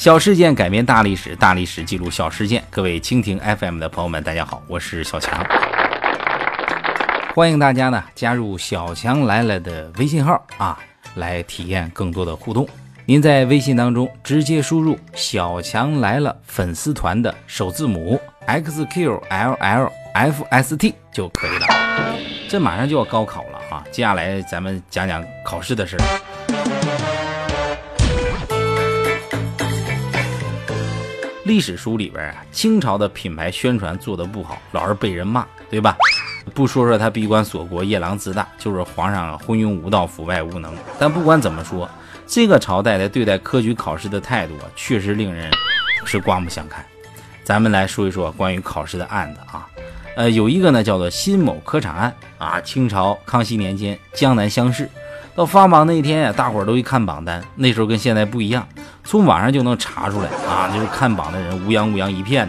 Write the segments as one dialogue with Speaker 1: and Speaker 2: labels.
Speaker 1: 小事件改编大历史，大历史记录小事件。各位蜻蜓 FM 的朋友们，大家好，我是小强。欢迎大家呢加入小强来了的微信号啊，来体验更多的互动。您在微信当中直接输入“小强来了”粉丝团的首字母 xqllfst 就可以了。这马上就要高考了啊，接下来咱们讲讲考试的事儿。历史书里边啊，清朝的品牌宣传做得不好，老是被人骂，对吧？不说说他闭关锁国、夜郎自大，就是皇上昏庸无道、腐败无能。但不管怎么说，这个朝代的对待科举考试的态度啊，确实令人是刮目相看。咱们来说一说关于考试的案子啊，呃，有一个呢叫做辛某科场案啊，清朝康熙年间江南乡试。到发榜那天呀，大伙儿都一看榜单，那时候跟现在不一样，从网上就能查出来啊，就是看榜的人乌泱乌泱一片，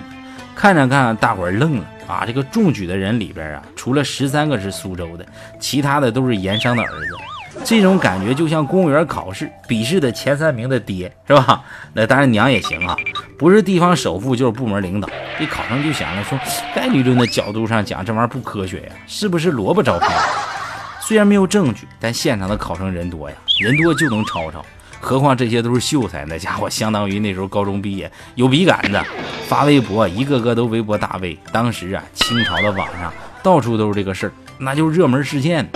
Speaker 1: 看着看，大伙儿愣了啊，这个中举的人里边啊，除了十三个是苏州的，其他的都是盐商的儿子，这种感觉就像公务员考试笔试的前三名的爹是吧？那当然娘也行啊，不是地方首富就是部门领导，这考生就想了说，概率论的角度上讲，这玩意儿不科学呀，是不是萝卜招聘？虽然没有证据，但现场的考生人多呀，人多就能抄抄。何况这些都是秀才，那家伙相当于那时候高中毕业，有笔杆子，发微博，一个个都微博大 V。当时啊，清朝的网上到处都是这个事儿，那就是热门事件。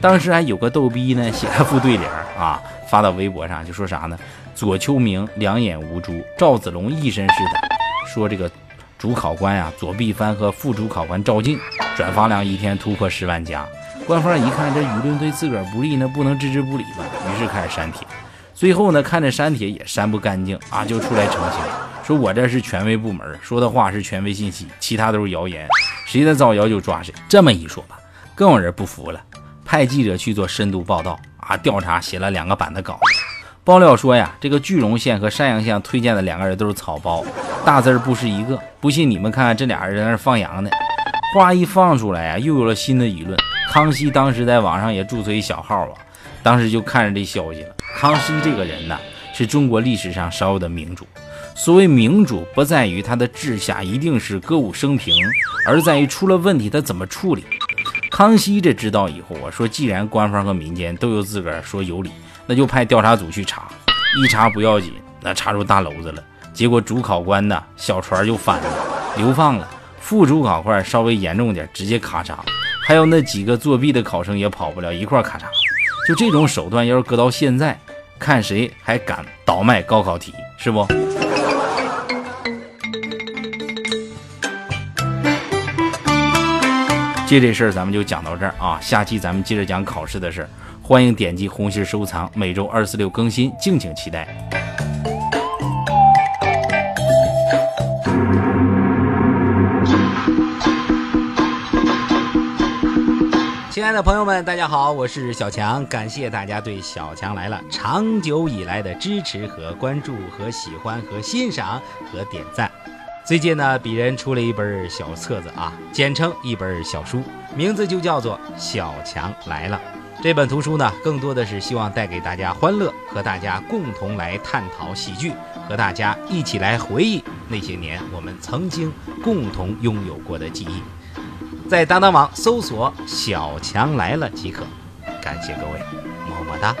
Speaker 1: 当时还有个逗逼呢，写了副对联啊，发到微博上，就说啥呢？左丘明两眼无珠，赵子龙一身是胆，说这个。主考官呀，左臂帆和副主考官赵静，转发量一天突破十万加。官方一看这舆论对自个儿不利，那不能置之不理吧？于是开始删帖。最后呢，看着删帖也删不干净啊，就出来澄清，说我这是权威部门说的话是权威信息，其他都是谣言，谁在造谣就抓谁。这么一说吧，更有人不服了，派记者去做深度报道啊，调查写了两个版的稿子。爆料说呀，这个句容县和山阳县推荐的两个人都是草包，大字不是一个。不信你们看看，这俩人在那放羊呢。话一放出来啊，又有了新的舆论。康熙当时在网上也注册一小号啊，当时就看着这消息了。康熙这个人呢，是中国历史上少有的明主。所谓明主，不在于他的治下一定是歌舞升平，而在于出了问题他怎么处理。康熙这知道以后啊，说既然官方和民间都有自个儿说有理。那就派调查组去查，一查不要紧，那查出大篓子了。结果主考官呢，小船就翻了，流放了；副主考官稍微严重点，直接咔嚓。还有那几个作弊的考生也跑不了，一块咔嚓。就这种手段，要是搁到现在，看谁还敢倒卖高考题，是不？借这事儿咱们就讲到这儿啊，下期咱们接着讲考试的事儿。欢迎点击红心收藏，每周二四六更新，敬请期待。亲爱的朋友们，大家好，我是小强，感谢大家对小强来了长久以来的支持和关注和喜欢和欣赏和点赞。最近呢，鄙人出了一本小册子啊，简称一本小书，名字就叫做《小强来了》。这本图书呢，更多的是希望带给大家欢乐，和大家共同来探讨喜剧，和大家一起来回忆那些年我们曾经共同拥有过的记忆。在当当网搜索“小强来了”即可。感谢各位，么么哒。